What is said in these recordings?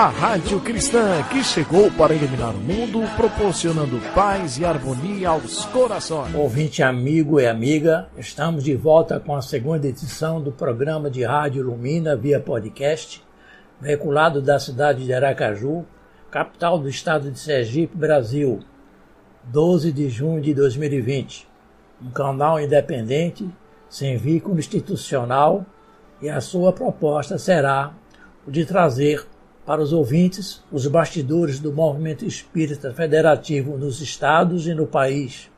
A Rádio Cristã que chegou para iluminar o mundo, proporcionando paz e harmonia aos corações. Ouvinte amigo e amiga, estamos de volta com a segunda edição do programa de Rádio Lumina via podcast, veiculado da cidade de Aracaju, capital do estado de Sergipe, Brasil, 12 de junho de 2020. Um canal independente, sem vínculo institucional, e a sua proposta será o de trazer para os ouvintes os bastidores do movimento espírita federativo nos estados e no país.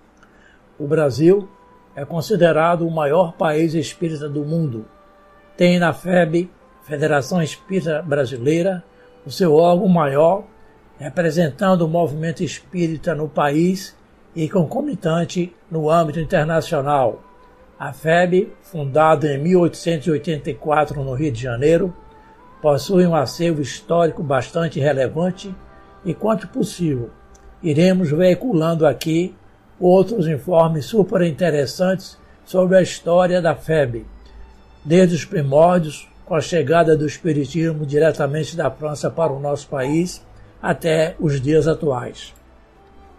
O Brasil é considerado o maior país espírita do mundo. Tem na FEB, Federação Espírita Brasileira, o seu órgão maior, representando o movimento espírita no país e concomitante no âmbito internacional. A FEB, fundada em 1884 no Rio de Janeiro, possui um acervo histórico bastante relevante e, quanto possível, iremos veiculando aqui outros informes super interessantes sobre a história da FEB, desde os primórdios, com a chegada do Espiritismo diretamente da França para o nosso país, até os dias atuais.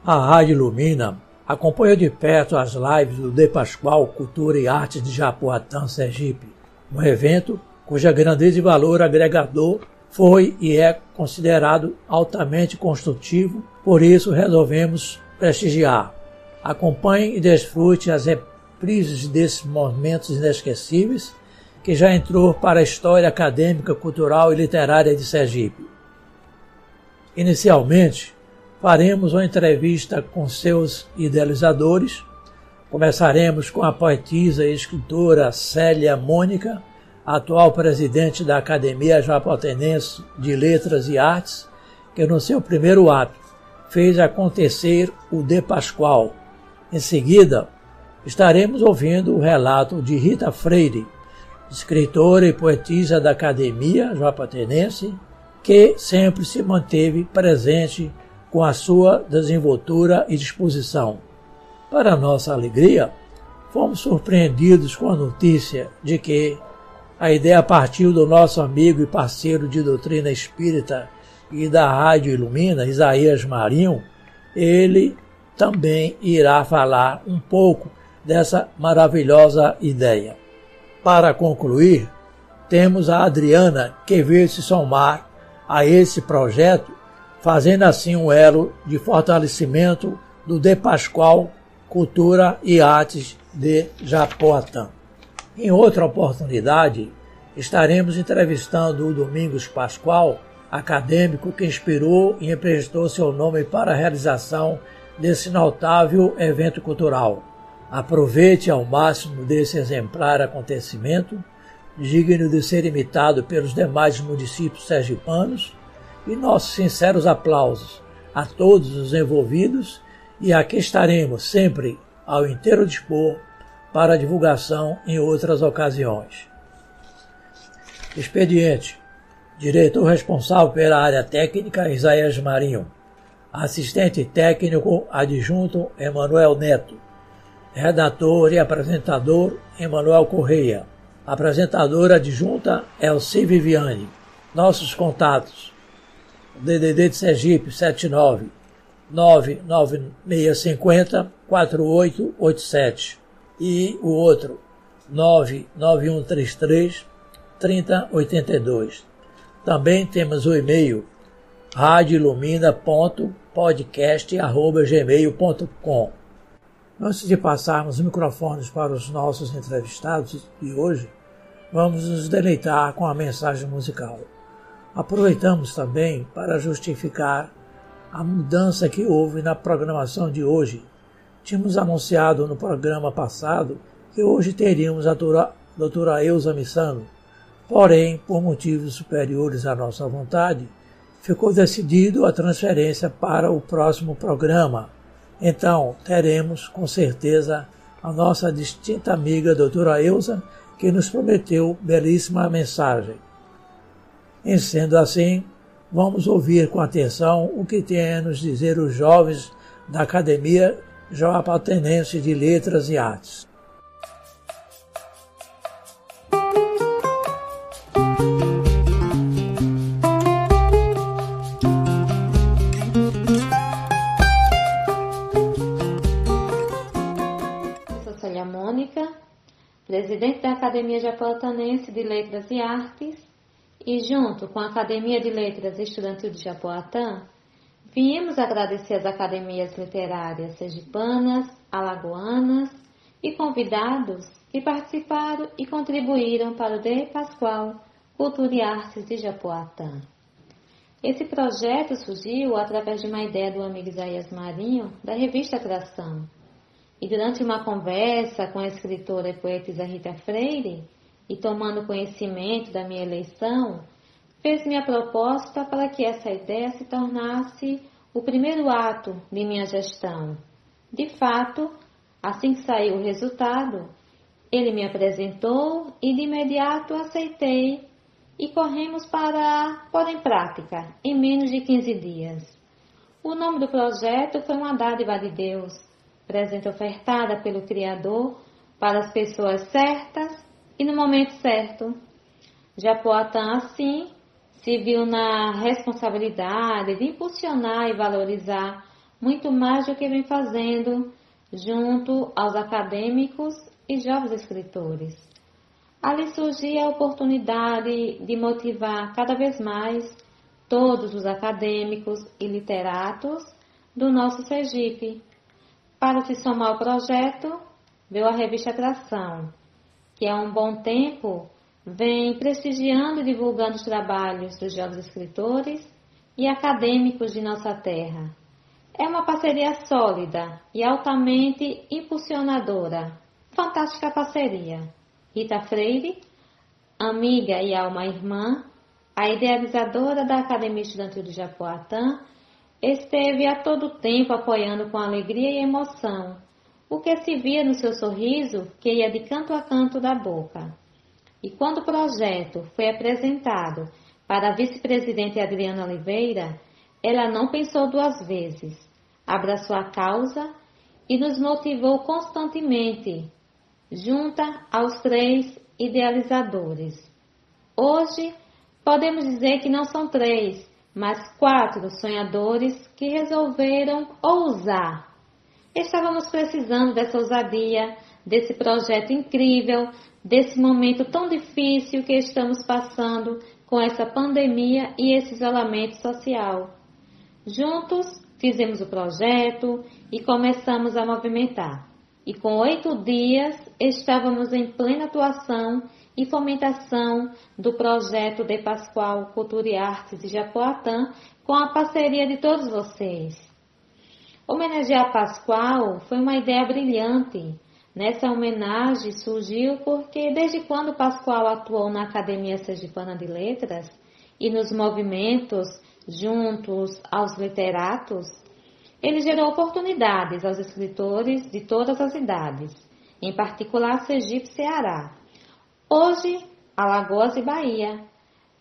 A Rádio Lumina acompanha de perto as lives do De Pascoal Cultura e Artes de Japoatã, Sergipe, um evento cuja grandeza e valor agregador foi e é considerado altamente construtivo, por isso resolvemos prestigiar. Acompanhe e desfrute as reprises desses momentos inesquecíveis que já entrou para a história acadêmica, cultural e literária de Sergipe. Inicialmente, faremos uma entrevista com seus idealizadores. Começaremos com a poetisa e escritora Célia Mônica, atual presidente da Academia Japotenense de Letras e Artes, que no seu primeiro ato fez acontecer o De Pascoal. Em seguida, estaremos ouvindo o relato de Rita Freire, escritora e poetisa da Academia Japotenense, que sempre se manteve presente com a sua desenvoltura e disposição. Para nossa alegria, fomos surpreendidos com a notícia de que a ideia partiu do nosso amigo e parceiro de doutrina espírita e da Rádio Ilumina, Isaías Marinho. Ele também irá falar um pouco dessa maravilhosa ideia. Para concluir, temos a Adriana que veio se somar a esse projeto, fazendo assim um elo de fortalecimento do De Pascoal Cultura e Artes de Japoatã. Em outra oportunidade, estaremos entrevistando o Domingos Pascoal, acadêmico que inspirou e emprestou seu nome para a realização desse notável evento cultural. Aproveite ao máximo desse exemplar acontecimento, digno de ser imitado pelos demais municípios sergipanos, e nossos sinceros aplausos a todos os envolvidos e aqui estaremos sempre ao inteiro dispor para divulgação em outras ocasiões. Expediente. Diretor responsável pela área técnica, Isaías Marinho. Assistente técnico adjunto, Emanuel Neto. Redator e apresentador, Emanuel Correia. Apresentadora adjunta, Elci Viviane. Nossos contatos. DDD de Sergipe, 79 99650 4887 e o outro 99133 3082. Também temos o e-mail radiolumina.podcast.gmail.com Antes de passarmos os microfones para os nossos entrevistados de hoje, vamos nos deleitar com a mensagem musical. Aproveitamos também para justificar a mudança que houve na programação de hoje Tínhamos anunciado no programa passado que hoje teríamos a doutora Elza Missano, porém, por motivos superiores à nossa vontade, ficou decidido a transferência para o próximo programa. Então, teremos com certeza a nossa distinta amiga doutora Elza, que nos prometeu belíssima mensagem. Em sendo assim, vamos ouvir com atenção o que tem a nos dizer os jovens da Academia joapatenense de Letras e Artes. presidente da Academia Japoatanense de Letras e Artes, e junto com a Academia de Letras Estudantil de Japoatã, viemos agradecer às academias literárias sergipanas, alagoanas e convidados que participaram e contribuíram para o De Pascoal Cultura e Artes de Japoatã. Esse projeto surgiu através de uma ideia do amigo Isaías Marinho, da revista Atração. E durante uma conversa com a escritora e poetisa Rita Freire, e tomando conhecimento da minha eleição, fez-me a proposta para que essa ideia se tornasse o primeiro ato de minha gestão. De fato, assim que saiu o resultado, ele me apresentou e de imediato aceitei e corremos para pôr em prática em menos de 15 dias. O nome do projeto foi uma dádiva de Deus, presente ofertada pelo Criador para as pessoas certas e no momento certo. Japoatã, assim, se viu na responsabilidade de impulsionar e valorizar muito mais do que vem fazendo junto aos acadêmicos e jovens escritores ali surgia a oportunidade de motivar cada vez mais todos os acadêmicos e literatos do nosso Sergipe. Para se somar ao projeto, veio a revista Atração, que há um bom tempo vem prestigiando e divulgando os trabalhos dos jovens escritores e acadêmicos de nossa terra. É uma parceria sólida e altamente impulsionadora. Fantástica parceria. Rita Freire, amiga e alma irmã, a idealizadora da Academia Estudantil do Japoatã, esteve a todo tempo apoiando com alegria e emoção, o que se via no seu sorriso que ia de canto a canto da boca. E quando o projeto foi apresentado para a vice-presidente Adriana Oliveira, ela não pensou duas vezes, abraçou a causa e nos motivou constantemente junta aos três idealizadores. Hoje, podemos dizer que não são três, mas quatro sonhadores que resolveram ousar. Estávamos precisando dessa ousadia, desse projeto incrível, desse momento tão difícil que estamos passando com essa pandemia e esse isolamento social. Juntos, fizemos o projeto e começamos a movimentar e com oito dias estávamos em plena atuação e fomentação do projeto de Pascoal Cultura e Artes de Japoatã com a parceria de todos vocês. Homenagear Pascoal foi uma ideia brilhante. Nessa homenagem surgiu porque desde quando Pascoal atuou na Academia Sergipana de Letras e nos movimentos juntos aos literatos, ele gerou oportunidades aos escritores de todas as idades, em particular Sergipe e Ceará. Hoje, Alagoas e Bahia.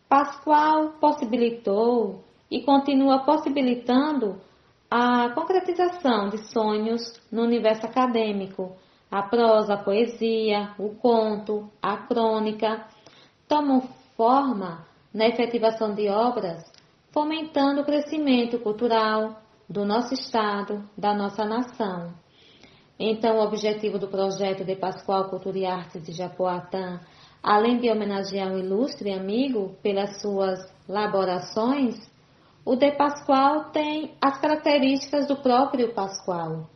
Pascoal possibilitou e continua possibilitando a concretização de sonhos no universo acadêmico. A prosa, a poesia, o conto, a crônica tomam forma na efetivação de obras, fomentando o crescimento cultural, do nosso Estado, da nossa nação. Então, o objetivo do projeto de Pascoal Cultura e Artes de Japoatã, além de homenagear um ilustre amigo pelas suas laborações, o de Pascoal tem as características do próprio Pascoal,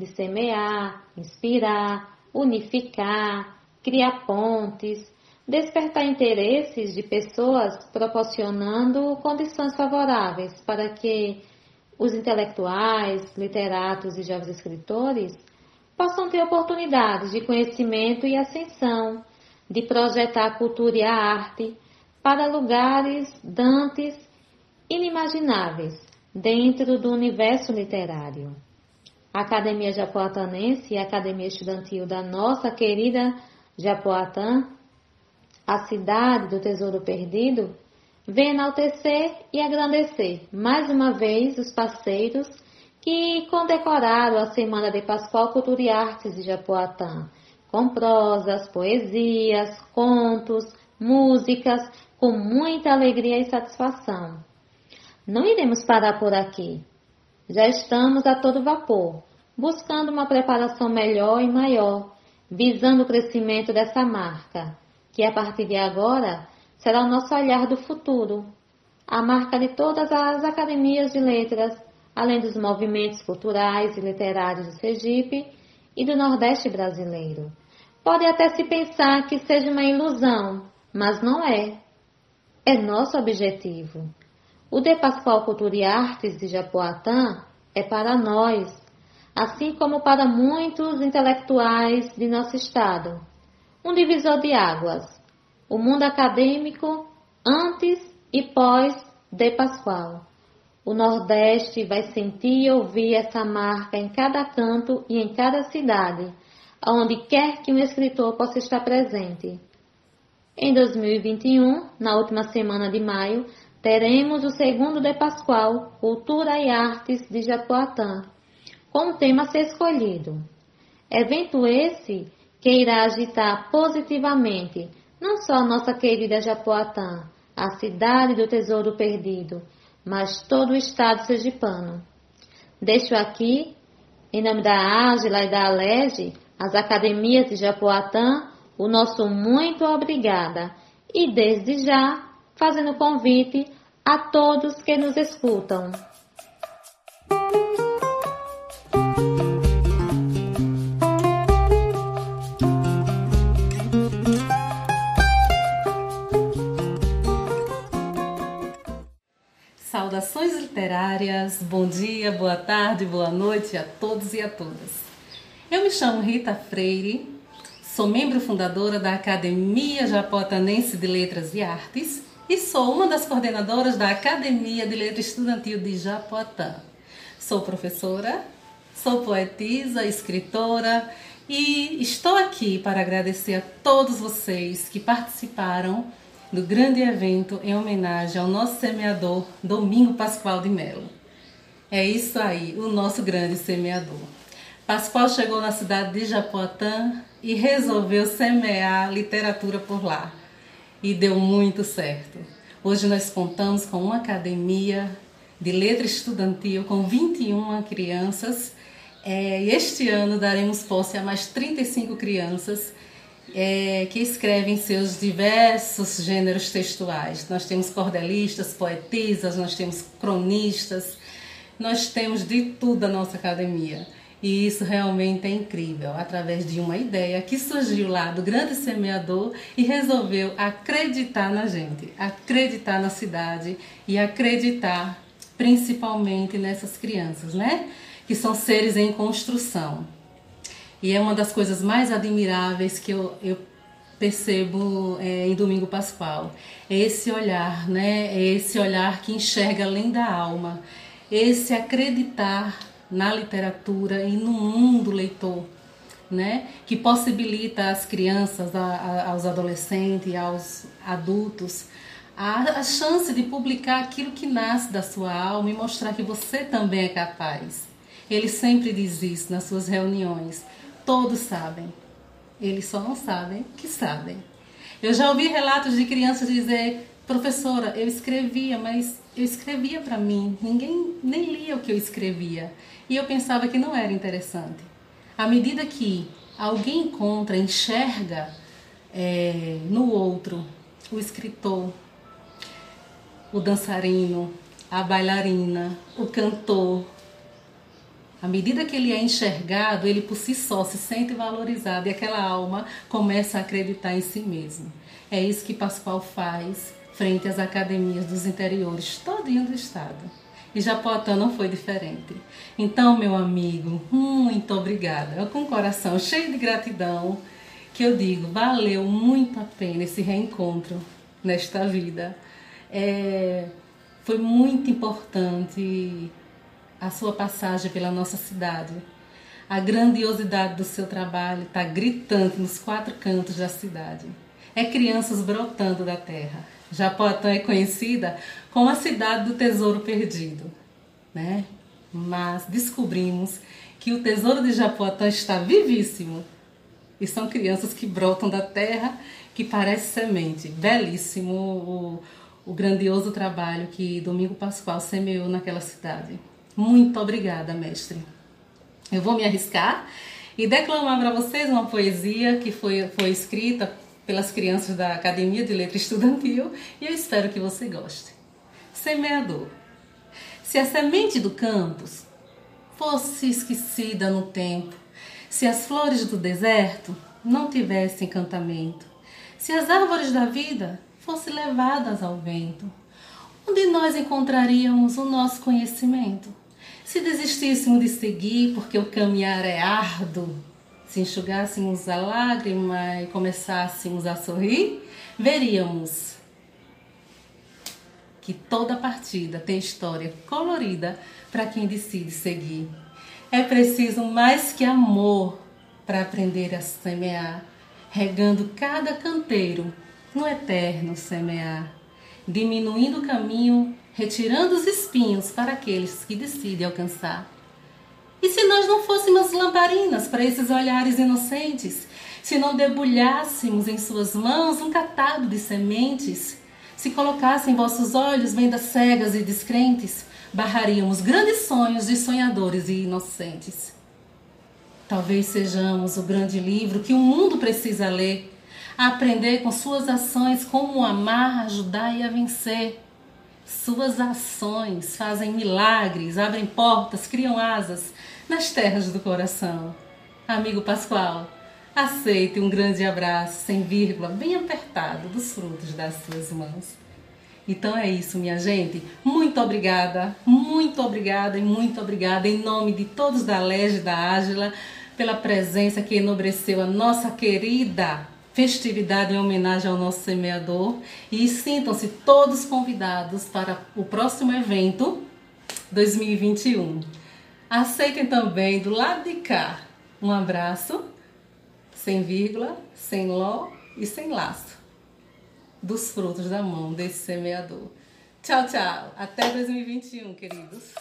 de semear, inspirar, unificar, criar pontes, despertar interesses de pessoas proporcionando condições favoráveis para que os intelectuais, literatos e jovens escritores possam ter oportunidades de conhecimento e ascensão, de projetar a cultura e a arte para lugares dantes inimagináveis dentro do universo literário. A Academia Japoatanense e a Academia Estudantil da nossa querida Japoatã, a cidade do Tesouro Perdido, vem enaltecer e agradecer mais uma vez os parceiros que condecoraram a Semana de Pascoal Cultura e Artes de Japoatã, com prosas, poesias, contos, músicas, com muita alegria e satisfação. Não iremos parar por aqui. Já estamos a todo vapor, buscando uma preparação melhor e maior, visando o crescimento dessa marca, que a partir de agora será o nosso olhar do futuro, a marca de todas as academias de letras, além dos movimentos culturais e literários do Sergipe e do Nordeste brasileiro. Pode até se pensar que seja uma ilusão, mas não é. É nosso objetivo. O De Pascoal Cultura e Artes de Japoatã é para nós, assim como para muitos intelectuais de nosso estado. Um divisor de águas. O mundo acadêmico antes e pós De Pascoal. O Nordeste vai sentir e ouvir essa marca em cada canto e em cada cidade, aonde quer que um escritor possa estar presente. Em 2021, na última semana de maio, teremos o segundo de Pascoal, Cultura e Artes de Japoatã, com o tema a ser escolhido. Evento esse que irá agitar positivamente não só a nossa querida Japoatã, a cidade do tesouro perdido, mas todo o estado sergipano. Deixo aqui, em nome da Ágila e da Alege, as academias de Japoatã, o nosso muito obrigada e desde já fazendo convite a todos que nos escutam. Saudações literárias, bom dia, boa tarde, boa noite a todos e a todas. Eu me chamo Rita Freire, sou membro fundadora da Academia Japotanense de Letras e Artes e sou uma das coordenadoras da Academia de Letras Estudantil de Japoatã. Sou professora, sou poetisa, escritora e estou aqui para agradecer a todos vocês que participaram do grande evento em homenagem ao nosso semeador Domingo Pascoal de Melo. É isso aí, o nosso grande semeador. Pascoal chegou na cidade de Japoatã e resolveu semear literatura por lá. E deu muito certo. Hoje nós contamos com uma academia de letra estudantil com 21 crianças. É, este ano daremos posse a mais 35 crianças é, que escrevem seus diversos gêneros textuais. Nós temos cordelistas, poetisas, nós temos cronistas, nós temos de tudo na nossa academia. E isso realmente é incrível, através de uma ideia que surgiu lá do grande semeador e resolveu acreditar na gente, acreditar na cidade e acreditar principalmente nessas crianças, né? Que são seres em construção. E é uma das coisas mais admiráveis que eu, eu percebo é, em Domingo Pascual. É esse olhar, né? É esse olhar que enxerga além da alma, esse acreditar na literatura e no mundo leitor, né? que possibilita às crianças, a, a, aos adolescentes, aos adultos, a, a chance de publicar aquilo que nasce da sua alma e mostrar que você também é capaz. Ele sempre diz isso nas suas reuniões. Todos sabem. Eles só não sabem que sabem. Eu já ouvi relatos de crianças dizer: professora, eu escrevia, mas eu escrevia para mim, ninguém nem lia o que eu escrevia e eu pensava que não era interessante. À medida que alguém encontra, enxerga é, no outro o escritor, o dançarino, a bailarina, o cantor, à medida que ele é enxergado, ele por si só se sente valorizado e aquela alma começa a acreditar em si mesmo. É isso que Pascoal faz frente às academias dos interiores, todinho do estado. E Japotã não foi diferente. Então, meu amigo, muito obrigada. Eu com o coração cheio de gratidão que eu digo, valeu muito a pena esse reencontro nesta vida. É, foi muito importante a sua passagem pela nossa cidade. A grandiosidade do seu trabalho está gritante nos quatro cantos da cidade. É crianças brotando da terra. Japotã é conhecida como a cidade do tesouro perdido, né? Mas descobrimos que o tesouro de Japotã está vivíssimo. E são crianças que brotam da terra, que parece semente. Belíssimo o, o grandioso trabalho que Domingo Pascoal semeou naquela cidade. Muito obrigada, mestre. Eu vou me arriscar e declamar para vocês uma poesia que foi, foi escrita pelas crianças da Academia de Letra Estudantil e eu espero que você goste. Semeador. Se a semente do campus fosse esquecida no tempo, se as flores do deserto não tivessem encantamento, se as árvores da vida fossem levadas ao vento, onde nós encontraríamos o nosso conhecimento? Se desistíssemos de seguir porque o caminhar é árduo, se enxugássemos a lágrima e começássemos a sorrir, veríamos que toda partida tem história colorida para quem decide seguir. É preciso mais que amor para aprender a semear, regando cada canteiro no eterno semear, diminuindo o caminho, retirando os espinhos para aqueles que decidem alcançar. E se nós não fôssemos lamparinas para esses olhares inocentes? Se não debulhássemos em suas mãos um catado de sementes? Se colocassem em vossos olhos vendas cegas e descrentes? Barraríamos grandes sonhos de sonhadores e inocentes. Talvez sejamos o grande livro que o mundo precisa ler, aprender com suas ações como amar, ajudar e a vencer. Suas ações fazem milagres, abrem portas, criam asas nas terras do coração. Amigo Pascoal, aceite um grande abraço, sem vírgula, bem apertado, dos frutos das suas mãos. Então é isso, minha gente. Muito obrigada, muito obrigada e muito obrigada em nome de todos da Lege da Ágila pela presença que enobreceu a nossa querida festividade em homenagem ao nosso semeador e sintam-se todos convidados para o próximo evento 2021. Aceitem também do lado de cá um abraço, sem vírgula, sem ló e sem laço, dos frutos da mão desse semeador. Tchau, tchau. Até 2021, queridos.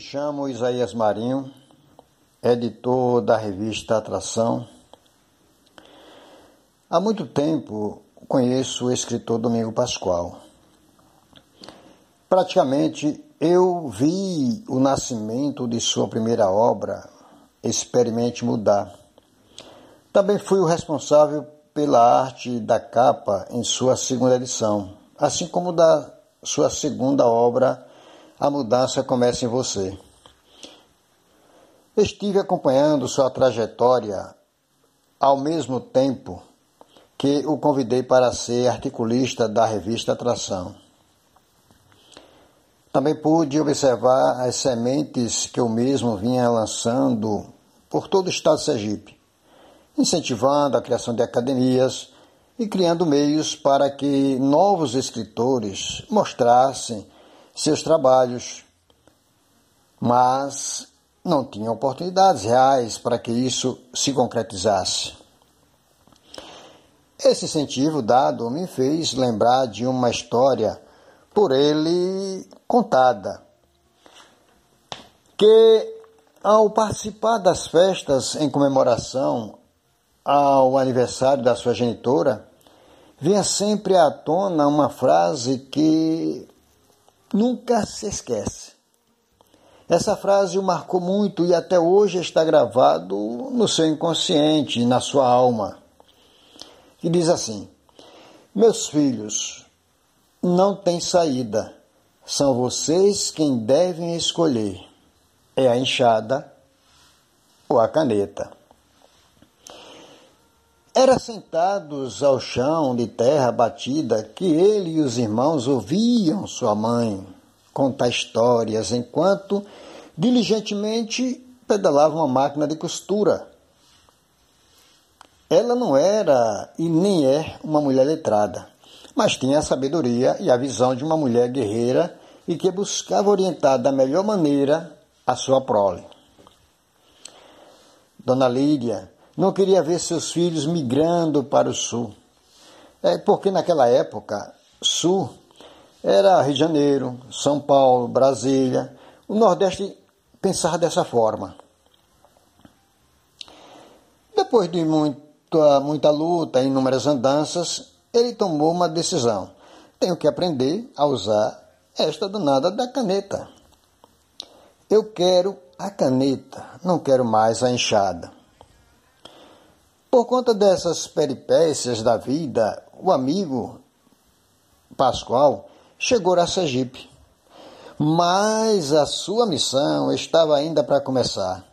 Me chamo Isaías Marinho editor da revista Atração. Há muito tempo conheço o escritor Domingo Pascoal. Praticamente eu vi o nascimento de sua primeira obra, Experimente Mudar. Também fui o responsável pela arte da capa em sua segunda edição, assim como da sua segunda obra, A Mudança Começa em Você. Estive acompanhando sua trajetória ao mesmo tempo que o convidei para ser articulista da revista Atração. Também pude observar as sementes que eu mesmo vinha lançando por todo o estado de Sergipe, incentivando a criação de academias e criando meios para que novos escritores mostrassem seus trabalhos, mas não tinha oportunidades reais para que isso se concretizasse. Esse incentivo dado me fez lembrar de uma história por ele contada, que ao participar das festas em comemoração ao aniversário da sua genitora, vinha sempre à tona uma frase que nunca se esquece. Essa frase o marcou muito e até hoje está gravado no seu inconsciente, na sua alma. E diz assim: Meus filhos, não tem saída. São vocês quem devem escolher. É a enxada ou a caneta. Era sentados ao chão de terra batida que ele e os irmãos ouviam sua mãe contar histórias enquanto diligentemente pedalava uma máquina de costura. Ela não era e nem é uma mulher letrada, mas tinha a sabedoria e a visão de uma mulher guerreira e que buscava orientar da melhor maneira a sua prole. Dona Lídia não queria ver seus filhos migrando para o sul. É porque naquela época, sul era Rio de Janeiro, São Paulo, Brasília. O Nordeste pensava dessa forma. Depois de muita, muita luta inúmeras andanças, ele tomou uma decisão. Tenho que aprender a usar esta danada da caneta. Eu quero a caneta, não quero mais a enxada. Por conta dessas peripécias da vida, o amigo Pascoal chegou a Sergipe. Mas a sua missão estava ainda para começar.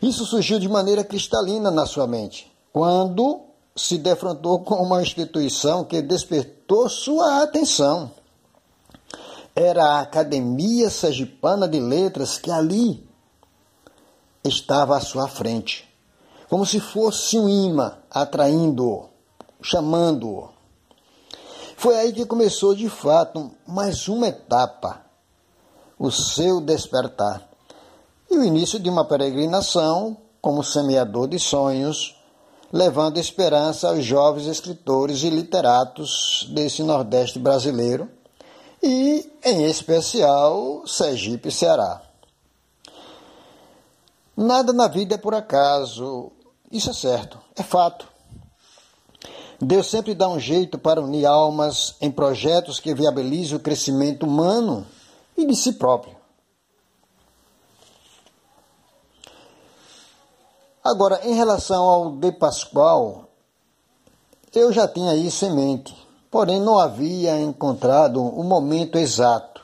Isso surgiu de maneira cristalina na sua mente, quando se defrontou com uma instituição que despertou sua atenção. Era a Academia Sergipana de Letras que ali estava à sua frente, como se fosse um imã atraindo-o, chamando-o. Foi aí que começou de fato mais uma etapa, o seu despertar, e o início de uma peregrinação como semeador de sonhos, levando esperança aos jovens escritores e literatos desse Nordeste brasileiro e, em especial, Sergipe e Ceará. Nada na vida é por acaso, isso é certo, é fato. Deus sempre dá um jeito para unir almas em projetos que viabilizem o crescimento humano e de si próprio. Agora, em relação ao De Pascoal, eu já tinha isso em mente, porém não havia encontrado o momento exato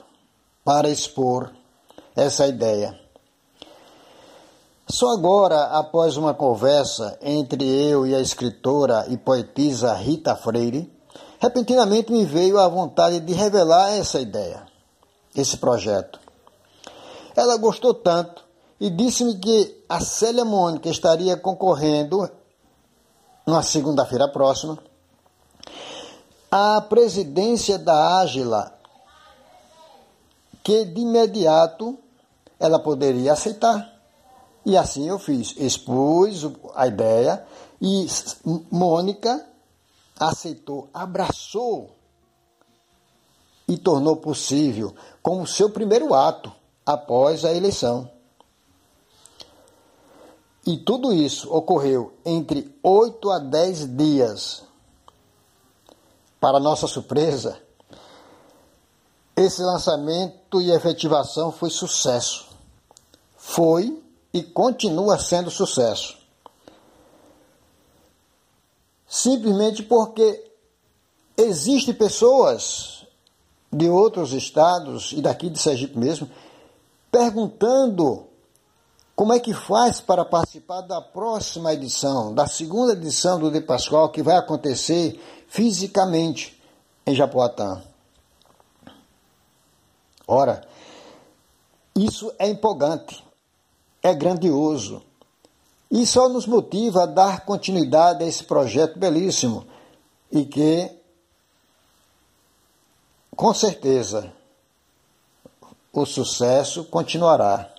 para expor essa ideia. Só agora, após uma conversa entre eu e a escritora e poetisa Rita Freire, repentinamente me veio a vontade de revelar essa ideia, esse projeto. Ela gostou tanto e disse-me que a Célia Mônica estaria concorrendo na segunda-feira próxima à presidência da Ágila, que de imediato ela poderia aceitar. E assim eu fiz. Expus a ideia e Mônica aceitou, abraçou e tornou possível como seu primeiro ato após a eleição. E tudo isso ocorreu entre 8 a 10 dias. Para nossa surpresa, esse lançamento e efetivação foi sucesso. Foi e continua sendo sucesso. Simplesmente porque existem pessoas de outros estados e daqui de Sergipe mesmo perguntando como é que faz para participar da próxima edição, da segunda edição do De Pascoal, que vai acontecer fisicamente em Japoatã. Ora, isso é empolgante é grandioso e só nos motiva a dar continuidade a esse projeto belíssimo e que, com certeza, o sucesso continuará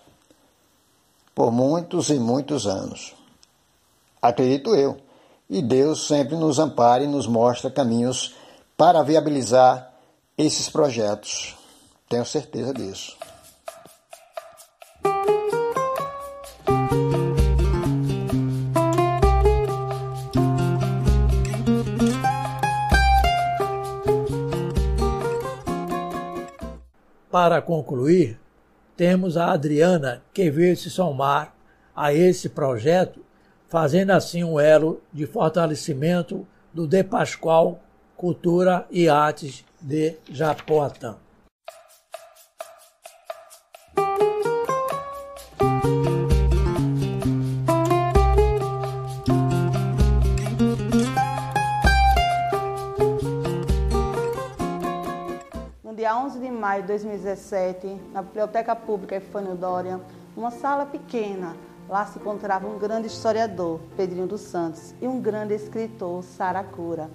por muitos e muitos anos. Acredito eu. E Deus sempre nos ampara e nos mostra caminhos para viabilizar esses projetos. Tenho certeza disso. Para concluir, temos a Adriana que veio se somar a esse projeto, fazendo assim um elo de fortalecimento do De Pascoal Cultura e Artes de Japoatã. De maio de 2017, na Biblioteca Pública Efânio Dória, uma sala pequena. Lá se encontrava um grande historiador, Pedrinho dos Santos, e um grande escritor, Saracura.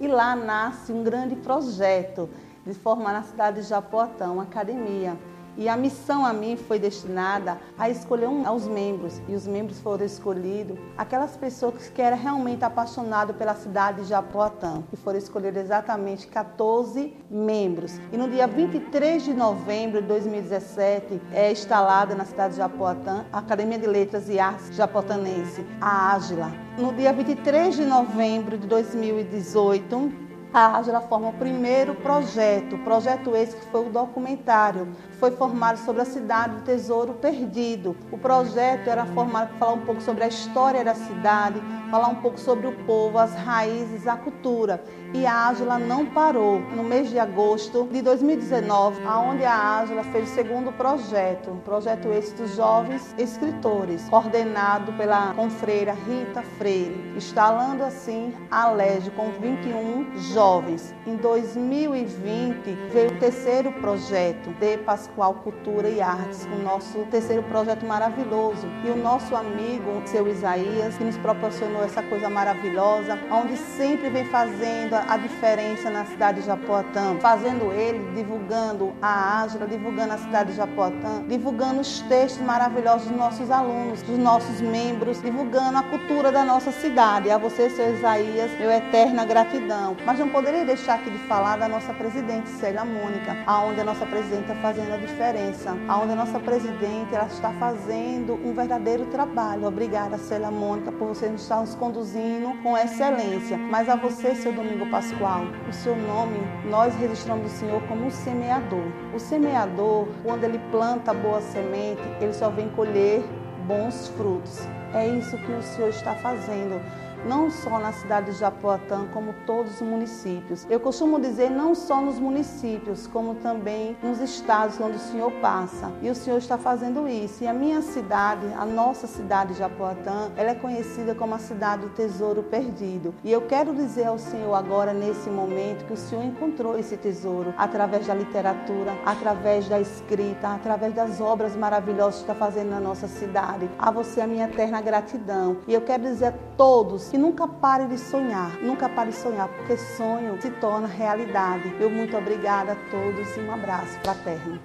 E lá nasce um grande projeto de formar na cidade de Japoatã uma academia. E a missão a mim foi destinada a escolher um, aos membros. E os membros foram escolhidos aquelas pessoas que eram realmente apaixonadas pela cidade de Japoatã. E foram escolhidos exatamente 14 membros. E no dia 23 de novembro de 2017 é instalada na cidade de Japoatã a Academia de Letras e Artes Japotanense, a Ágila. No dia 23 de novembro de 2018, a Ágila forma o primeiro projeto, projeto esse que foi o documentário, foi formado sobre a cidade do Tesouro Perdido. O projeto era formado para falar um pouco sobre a história da cidade, falar um pouco sobre o povo, as raízes, a cultura. E a Ágila não parou. No mês de agosto de 2019, aonde a Ágila fez o segundo projeto, um projeto esse dos jovens escritores, coordenado pela confreira Rita Freire, instalando assim a LEG com 21 jovens. Em 2020 veio o terceiro projeto de Pascoal Cultura e Artes, o nosso terceiro projeto maravilhoso. E o nosso amigo, seu Isaías, que nos proporcionou essa coisa maravilhosa, onde sempre vem fazendo a diferença na cidade de Japoatã, fazendo ele, divulgando a Ágila, divulgando a cidade de Japoatã, divulgando os textos maravilhosos dos nossos alunos, dos nossos membros, divulgando a cultura da nossa cidade. A você, seu Isaías, meu eterna gratidão. Mas não poderia deixar aqui de falar da nossa presidente, Célia Mônica, aonde a nossa presidente está fazendo a diferença, aonde a nossa presidente ela está fazendo um verdadeiro trabalho. Obrigada, Célia Mônica, por você estar nos conduzindo com excelência. Mas a você, seu Domingo Pascoal, o seu nome, nós registramos o Senhor como um semeador. O semeador, quando ele planta boa semente, ele só vem colher bons frutos. É isso que o Senhor está fazendo não só na cidade de Japoatã, como todos os municípios. Eu costumo dizer não só nos municípios, como também nos estados onde o Senhor passa. E o Senhor está fazendo isso. E a minha cidade, a nossa cidade de Japoatã, ela é conhecida como a cidade do tesouro perdido. E eu quero dizer ao Senhor agora, nesse momento, que o Senhor encontrou esse tesouro através da literatura, através da escrita, através das obras maravilhosas que está fazendo na nossa cidade. A você a minha eterna gratidão. E eu quero dizer a todos que nunca pare de sonhar, nunca pare de sonhar, porque sonho se torna realidade. Eu muito obrigada a todos e um abraço fraterno.